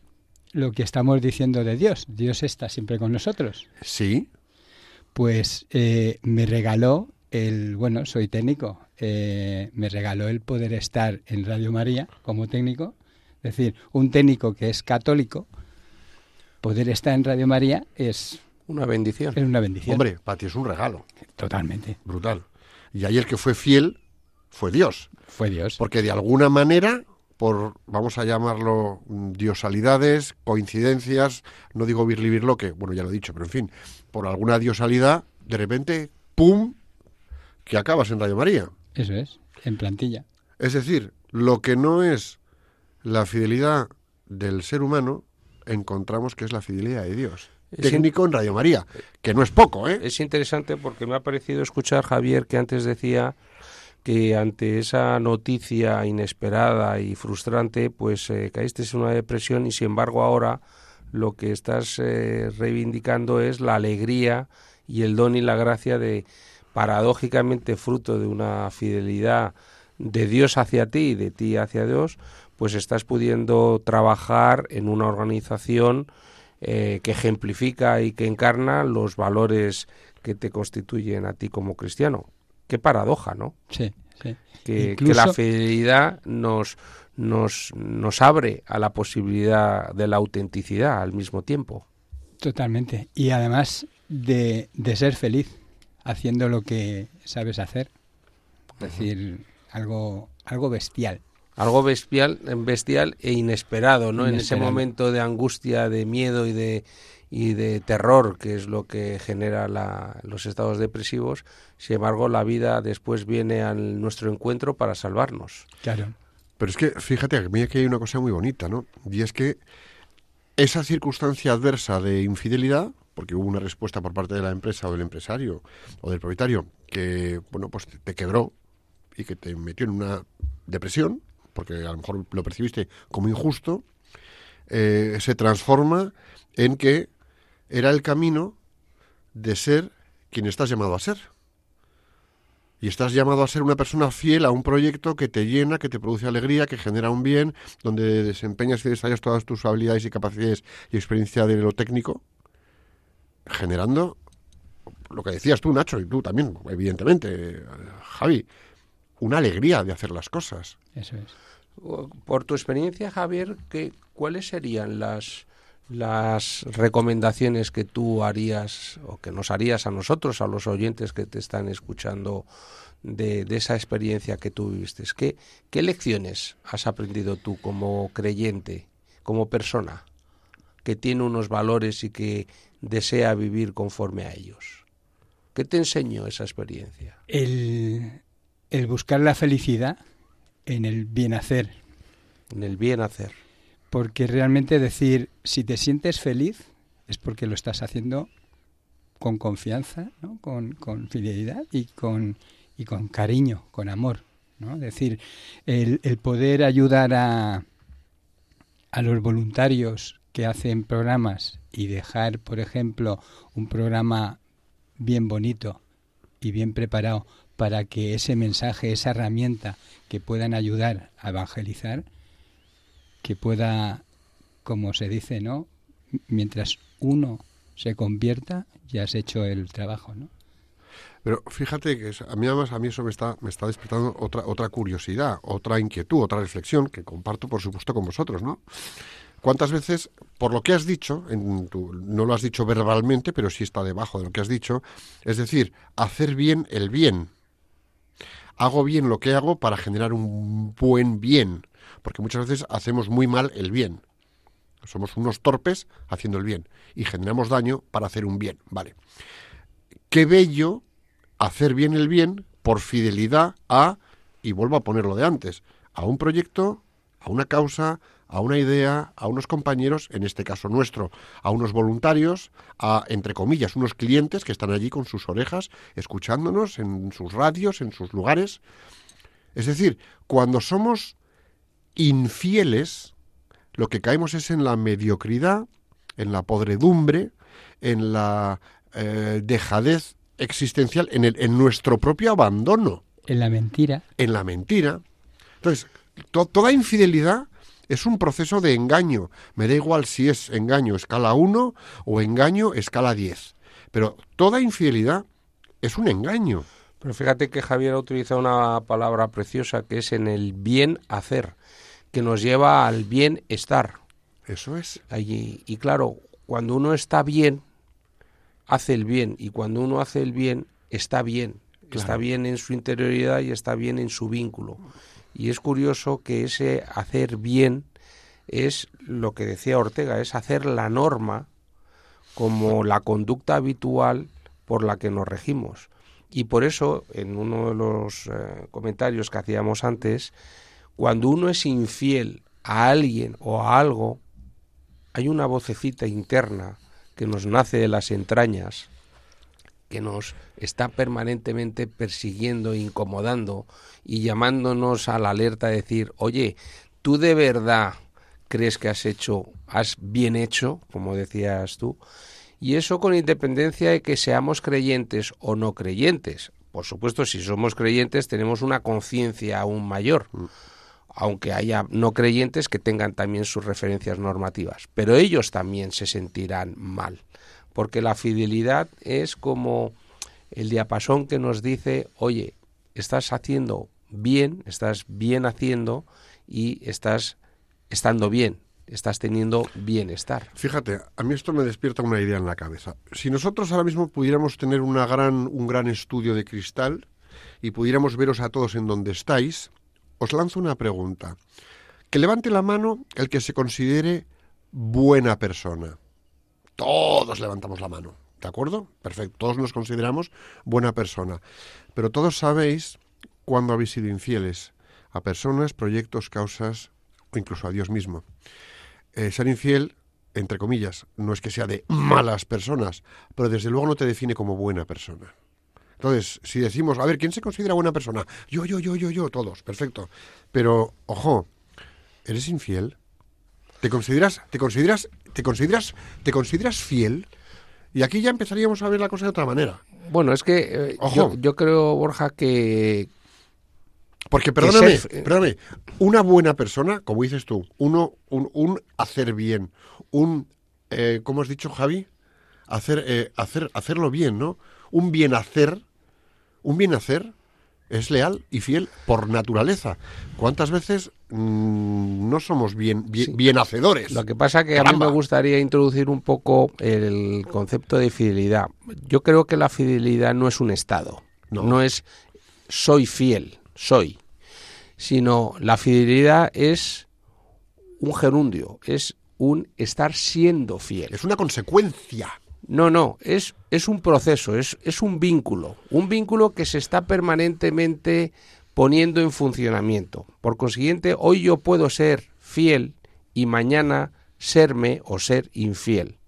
lo que estamos diciendo de Dios, Dios está siempre con nosotros. Sí, Pues eh, me regaló el, bueno, soy técnico, eh, me regaló el poder estar en Radio María como técnico. Es decir, un técnico que es católico, poder estar en Radio María es, Una bendición. es una bendición. Hombre, para ti es un regalo, Totalmente. brutal. Y ahí el que fue fiel fue Dios, Fue Dios. porque de alguna manera, por, vamos a llamarlo, mm, diosalidades, coincidencias, no digo birli que bueno, ya lo he dicho, pero en fin, por alguna diosalidad, de repente, ¡pum!, que acabas en Radio María. Eso es, en plantilla. Es decir, lo que no es la fidelidad del ser humano, encontramos que es la fidelidad de Dios. Es Técnico en Radio María, que no es poco, ¿eh? Es interesante porque me ha parecido escuchar Javier que antes decía que ante esa noticia inesperada y frustrante, pues eh, caíste en una depresión y sin embargo ahora lo que estás eh, reivindicando es la alegría y el don y la gracia de, paradójicamente fruto de una fidelidad de Dios hacia ti y de ti hacia Dios, pues estás pudiendo trabajar en una organización eh, que ejemplifica y que encarna los valores que te constituyen a ti como cristiano. Qué paradoja, ¿no? Sí, sí. Que, la fidelidad nos, nos, nos abre a la posibilidad de la autenticidad al mismo tiempo. Totalmente. Y además de, de ser feliz haciendo lo que sabes hacer. Es decir, algo, algo bestial. Algo bestial, bestial e inesperado, ¿no? En ese momento de angustia, de miedo y de, y de terror, que es lo que genera la- los estados depresivos. Sin embargo, la vida después viene a nuestro encuentro para salvarnos. Claro. Pero es que, fíjate, a mí aquí hay una cosa muy bonita, ¿no? Y es que esa circunstancia adversa de infidelidad, porque hubo una respuesta por parte de la empresa o del empresario o del propietario que, bueno, pues te, quebró y que te metió en una depresión, porque a lo mejor lo percibiste como injusto, eh, se transforma en que era el camino de ser quien estás llamado a ser. Y estás llamado a ser una persona fiel a un proyecto que te llena, que te produce alegría, que genera un bien, donde desempeñas y desarrollas todas tus habilidades y capacidades y experiencia de lo técnico, generando lo que decías tú, Nacho, y tú también, evidentemente, Javi, una alegría de hacer las cosas. Eso es. Por tu experiencia, Javier, ¿qué, ¿cuáles serían las, las recomendaciones que tú harías o que nos harías a nosotros, a los oyentes que te están escuchando de, de esa experiencia que tú viviste? ¿Qué, ¿Qué lecciones has aprendido tú como creyente, como persona, que tiene unos valores y que desea vivir conforme a ellos? ¿Qué te enseñó esa experiencia? El, el buscar la felicidad en el bien hacer. En el bien hacer. Porque realmente decir, si te sientes feliz, es porque lo estás haciendo con confianza, ¿no? con, con fidelidad y con, y con cariño, con amor. ¿no? Es decir, el, el poder ayudar a, a los voluntarios que hacen programas y dejar, por ejemplo, un programa bien bonito y bien preparado para que ese mensaje, esa herramienta que puedan ayudar a evangelizar, que pueda, como se dice, ¿no? Mientras uno se convierta, ya has hecho el trabajo, ¿no? Pero fíjate que a mí además a mí eso me está me está despertando otra otra curiosidad, otra inquietud, otra reflexión que comparto por supuesto con vosotros, ¿no? ¿Cuántas veces, por lo que has dicho, en tu- no lo has dicho verbalmente, pero sí está debajo de lo que has dicho, es decir, hacer bien el bien? Hago bien lo que hago para generar un buen bien, porque muchas veces hacemos muy mal el bien. Somos unos torpes haciendo el bien y generamos daño para hacer un bien, ¿vale? Qué bello hacer bien el bien por fidelidad a, y vuelvo a ponerlo de antes, a un proyecto, a una causa, a una idea, a unos compañeros, en este caso nuestro, a unos voluntarios, a, entre comillas, unos clientes que están allí con sus orejas, escuchándonos en sus radios, en sus lugares. Es decir, cuando somos infieles, lo que caemos es en la mediocridad, en la podredumbre, en la eh, dejadez existencial, en, el, en nuestro propio abandono En la mentira, en la mentira. Entonces, to- toda infidelidad es un proceso de engaño. Me da igual si es engaño escala 1 o engaño escala 10. Pero toda infidelidad es un engaño. Pero fíjate que Javier ha utilizado una palabra preciosa que es en el bien hacer, que nos lleva al bienestar. Eso es. Allí, y claro, cuando uno está bien, hace el bien, y cuando uno hace el bien, está bien. Está bien en su interioridad y está bien en su vínculo. Y es curioso que ese hacer bien es lo que decía Ortega, es hacer la norma como la conducta habitual por la que nos regimos. Y por eso, en uno de los eh, comentarios que hacíamos antes, cuando uno es infiel a alguien o a algo, hay una vocecita interna que nos nace de las entrañas, que nos está permanentemente persiguiendo, incomodando y llamándonos a la alerta a decir, oye, ¿tú de verdad crees que has hecho, has bien hecho, como decías tú? Y eso con independencia de que seamos creyentes o no creyentes. Por supuesto, si somos creyentes tenemos una conciencia aún mayor, aunque haya no creyentes que tengan también sus referencias normativas. Pero ellos también se sentirán mal, porque la fidelidad es como el diapasón que nos dice, oye, estás haciendo bien, estás bien haciendo y estás estando bien, estás teniendo bienestar. Fíjate, a mí esto me despierta una idea en la cabeza. Si nosotros ahora mismo pudiéramos tener una gran, un gran estudio de cristal y pudiéramos veros a todos en donde estáis, os lanzo una pregunta. Que levante la mano el que se considere buena persona. Todos levantamos la mano, ¿de acuerdo? Perfecto, todos nos consideramos buena persona. Pero todos sabéis cuándo habéis sido infieles a personas, proyectos, causas o incluso a Dios mismo. Eh, ser infiel, entre comillas, no es que sea de malas personas, pero desde luego no te define como buena persona. Entonces, si decimos, a ver, ¿quién se considera buena persona? Yo, yo, yo, yo, yo, todos, perfecto. Pero, ojo, ¿eres infiel? ¿Te consideras, te consideras, te consideras, te consideras fiel? Y aquí ya empezaríamos a ver la cosa de otra manera. Bueno, es que eh, Ojo. yo, yo creo, Borja, que, Porque, perdóname, ser- perdóname, una buena persona, como dices tú, uno, un, un hacer bien, un, eh, ¿cómo has dicho, Javi? hacer, eh, hacer, hacerlo bien, ¿no? Un bien hacer, un bien hacer es leal y fiel por naturaleza. ¿Cuántas veces mm, no somos bien, bien, Sí. bien hacedores? Lo que pasa que a mí me gustaría introducir un poco el concepto de fidelidad. Yo creo que la fidelidad no es un estado, No. no, es soy fiel, soy, sino la fidelidad es un gerundio, es un estar siendo fiel. Es una consecuencia. No, no, es, es un proceso, es, es un vínculo, un vínculo que se está permanentemente poniendo en funcionamiento. Por consiguiente, hoy yo puedo ser fiel y mañana serme o ser infiel.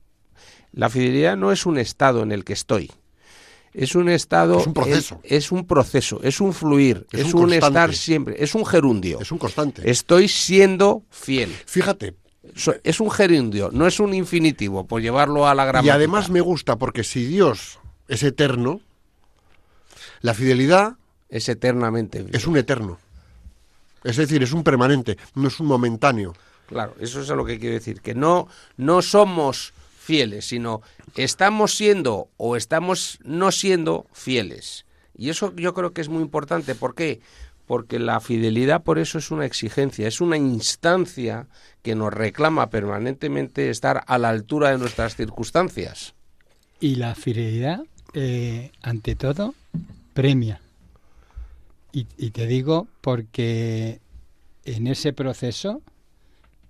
La fidelidad no es un estado en el que estoy. Es un estado. Es un proceso. Es, es un proceso, es un fluir, Es es, un estar siempre, es un gerundio. Es un constante. Estoy siendo fiel. Fíjate, Es un gerundio, no es un infinitivo, por llevarlo a la y gramática. además me gusta porque si Dios es eterno, la fidelidad es eternamente es un eterno. Es decir, es un permanente, no es un momentáneo. Claro, eso es a lo que quiero decir, que no, no somos fieles, sino estamos siendo o estamos no siendo fieles. Y eso yo creo que es muy importante. ¿Por qué? Porque la fidelidad por eso es una exigencia, es una instancia que nos reclama permanentemente estar a la altura de nuestras circunstancias. Y la fidelidad, eh, ante todo, premia. Y, te digo porque en ese proceso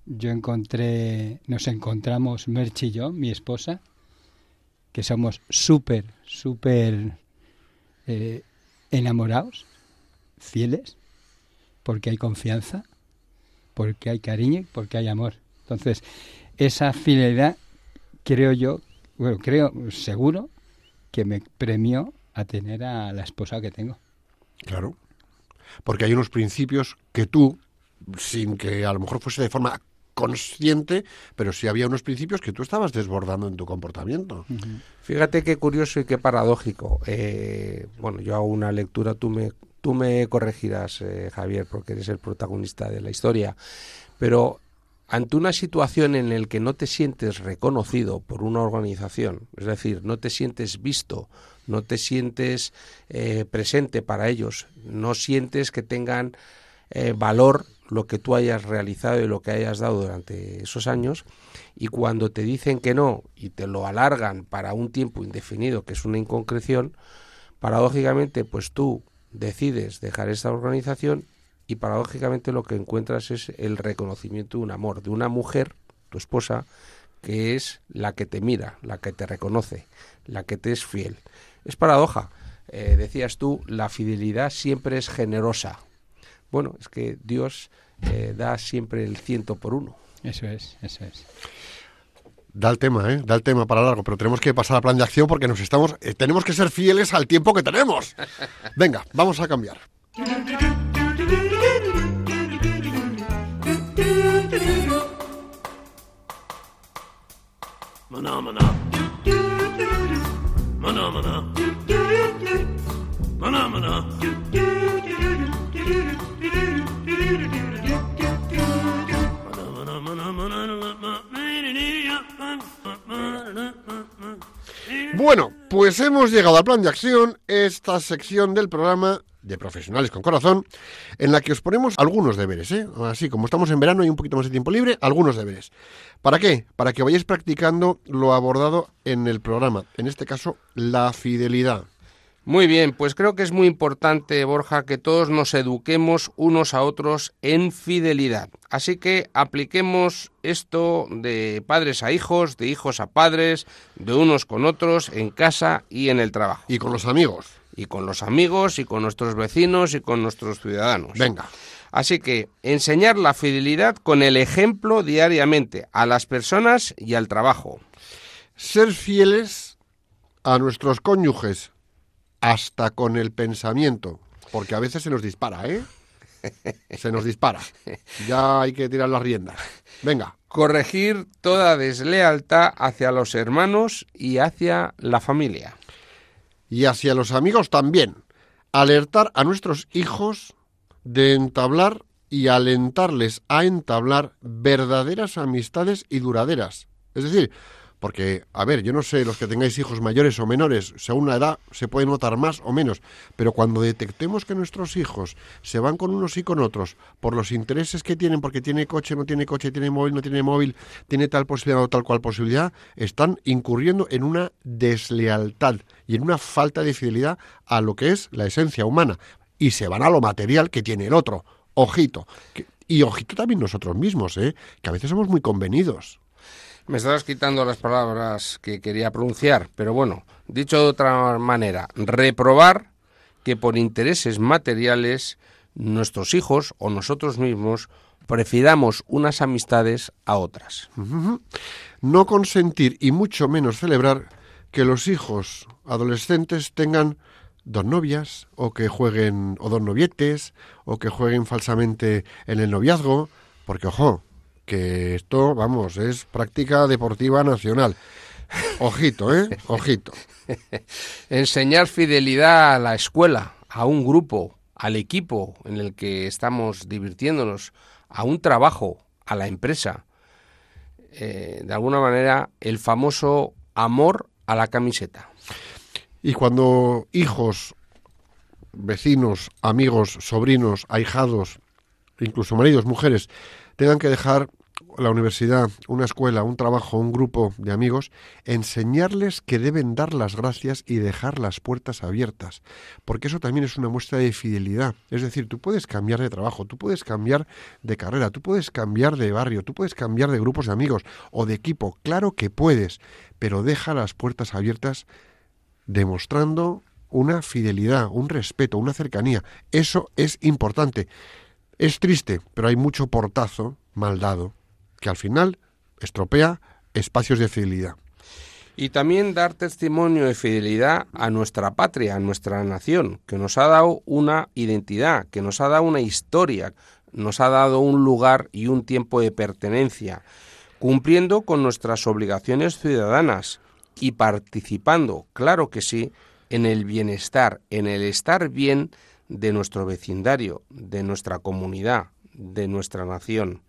yo encontré, nos encontramos Merche y yo, mi esposa, que somos súper, súper eh, enamorados, fieles, porque hay confianza, porque hay cariño y porque hay amor. Entonces, esa fidelidad, creo yo, bueno, creo seguro que me premió a tener a la esposa que tengo. Claro. Porque hay unos principios que tú, sin que a lo mejor fuese de forma consciente, pero sí había unos principios que tú estabas desbordando en tu comportamiento. Fíjate qué curioso y qué paradójico. Eh, bueno, yo hago una lectura, tú me, tú me corregirás, eh, Javier, porque eres el protagonista de la historia. Pero ante una situación en la que no te sientes reconocido por una organización, es decir, no te sientes visto, no te sientes eh, presente para ellos, no sientes que tengan eh, valor lo que tú hayas realizado y lo que hayas dado durante esos años, y cuando te dicen que no y te lo alargan para un tiempo indefinido, que es una inconcreción, paradójicamente, pues tú decides dejar esta organización y paradójicamente lo que encuentras es el reconocimiento de un amor, de una mujer, tu esposa, que es la que te mira, la que te reconoce, la que te es fiel. Es paradoja. Eh, decías tú, la fidelidad siempre es generosa. Bueno, es que Dios eh, da siempre el ciento por uno. Eso es, eso es. Da el tema, ¿eh? Da el tema para largo, pero tenemos que pasar al plan de acción porque nos estamos, eh, tenemos que ser fieles al tiempo que tenemos. Venga, vamos a cambiar. Maná. Maná, maná. Maná, Bueno, pues hemos llegado al plan de acción, esta sección del programa de Profesionales con Corazón, en la que os ponemos algunos deberes, ¿eh? Así como estamos en verano y un poquito más de tiempo libre, algunos deberes. ¿Para qué? Para que vayáis practicando lo abordado en el programa, en este caso, la fidelidad. Muy bien, pues creo que es muy importante, Borja, que todos nos eduquemos unos a otros en fidelidad. Así que apliquemos esto de padres a hijos, de hijos a padres, de unos con otros, en casa y en el trabajo. Y con los amigos. Y con los amigos, y con nuestros vecinos, y con nuestros ciudadanos. Venga. Así que enseñar la fidelidad con el ejemplo diariamente a las personas y al trabajo. Ser fieles a nuestros cónyuges, hasta con el pensamiento, porque a veces se nos dispara, ¿eh? Se nos dispara. Ya hay que tirar las riendas. Venga, Corregir toda deslealtad hacia los hermanos y hacia la familia. y hacia los amigos también. Alertar a nuestros hijos de entablar y alentarles a entablar verdaderas amistades y duraderas. Es decir, Porque, a ver, yo no sé, los que tengáis hijos mayores o menores, según la edad se puede notar más o menos, pero cuando detectemos que nuestros hijos se van con unos y con otros por los intereses que tienen, porque tiene coche, no tiene coche, tiene móvil, no tiene móvil, tiene tal posibilidad o tal cual posibilidad, están incurriendo en una deslealtad y en una falta de fidelidad a lo que es la esencia humana. Y se van a lo material que tiene el otro. Ojito. Y ojito también nosotros mismos, ¿eh? que a veces somos muy convenidos. Me estabas quitando las palabras que quería pronunciar, pero bueno, dicho de otra manera, reprobar que por intereses materiales nuestros hijos o nosotros mismos prefiramos unas amistades a otras. No consentir y mucho menos celebrar que los hijos adolescentes tengan dos novias o que jueguen o dos novietes o que jueguen falsamente en el noviazgo, porque ojo, que esto, vamos, es práctica deportiva nacional. Ojito, ¿eh? Ojito. Enseñar fidelidad a la escuela, a un grupo, al equipo en el que estamos divirtiéndonos, a un trabajo, a la empresa. Eh, de alguna manera, el famoso amor a la camiseta. Y cuando hijos, vecinos, amigos, sobrinos, ahijados, incluso maridos, mujeres, tengan que dejar la universidad, una escuela, un trabajo, un grupo de amigos, enseñarles que deben dar las gracias y dejar las puertas abiertas, porque eso también es una muestra de fidelidad. Es decir, tú puedes cambiar de trabajo, tú puedes cambiar de carrera, tú puedes cambiar de barrio, tú puedes cambiar de grupos de amigos o de equipo, claro que puedes, pero deja las puertas abiertas demostrando una fidelidad, un respeto, una cercanía. Eso es importante. Es triste, pero hay mucho portazo mal dado que al final estropea espacios de fidelidad. Y también dar testimonio de fidelidad a nuestra patria, a nuestra nación, que nos ha dado una identidad, que nos ha dado una historia, nos ha dado un lugar y un tiempo de pertenencia, cumpliendo con nuestras obligaciones ciudadanas y participando, claro que sí, en el bienestar, en el estar bien de nuestro vecindario, de nuestra comunidad, de nuestra nación,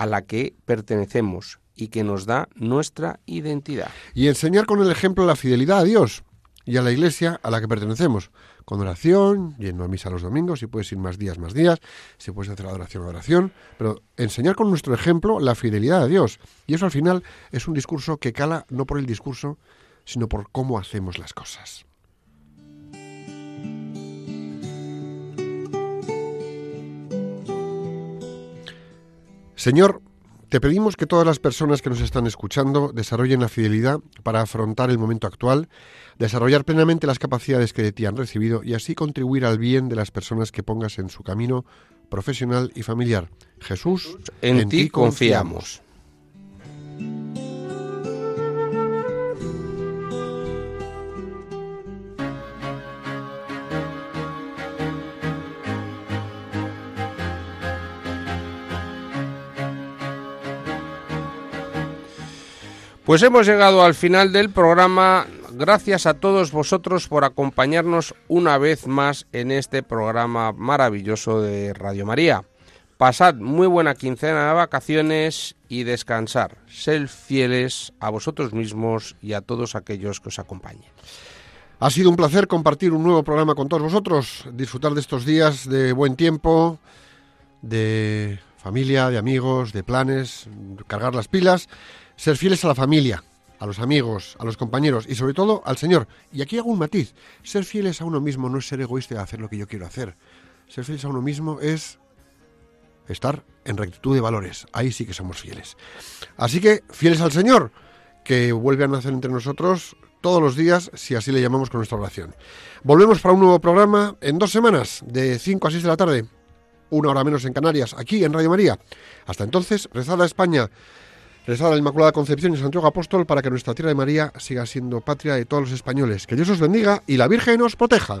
a la que pertenecemos y que nos da nuestra identidad. Y enseñar con el ejemplo la fidelidad a Dios y a la iglesia a la que pertenecemos. Con oración, yendo a misa los domingos, si puedes ir más días, más días, si puedes hacer adoración, adoración, pero enseñar con nuestro ejemplo la fidelidad a Dios. Y eso al final es un discurso que cala no por el discurso, sino por cómo hacemos las cosas. Señor, te pedimos que todas las personas que nos están escuchando desarrollen la fidelidad para afrontar el momento actual, desarrollar plenamente las capacidades que de ti han recibido y así contribuir al bien de las personas que pongas en su camino profesional y familiar. Jesús, En, ti confiamos. Pues hemos llegado al final del programa. Gracias a todos vosotros por acompañarnos una vez más en este programa maravilloso de Radio María. Pasad muy buena quincena de vacaciones y descansar. Sed fieles a vosotros mismos y a todos aquellos que os acompañen. Ha sido un placer compartir un nuevo programa con todos vosotros, disfrutar de estos días de buen tiempo, de familia, de amigos, de planes, cargar las pilas, ser fieles a la familia, a los amigos, a los compañeros y sobre todo al Señor. Y aquí hago un matiz, ser fieles a uno mismo no es ser egoísta de hacer lo que yo quiero hacer. Ser fieles a uno mismo es estar en rectitud de valores. Ahí sí que somos fieles. Así que fieles al Señor, que vuelve a nacer entre nosotros todos los días, si así le llamamos con nuestra oración. Volvemos para un nuevo programa en dos semanas, de 5 a 6 de la tarde, una hora menos en Canarias, aquí en Radio María. Hasta entonces, rezada España, rezada la Inmaculada Concepción y Santiago Apóstol para que nuestra tierra de María siga siendo patria de todos los españoles. Que Dios os bendiga y la Virgen os proteja.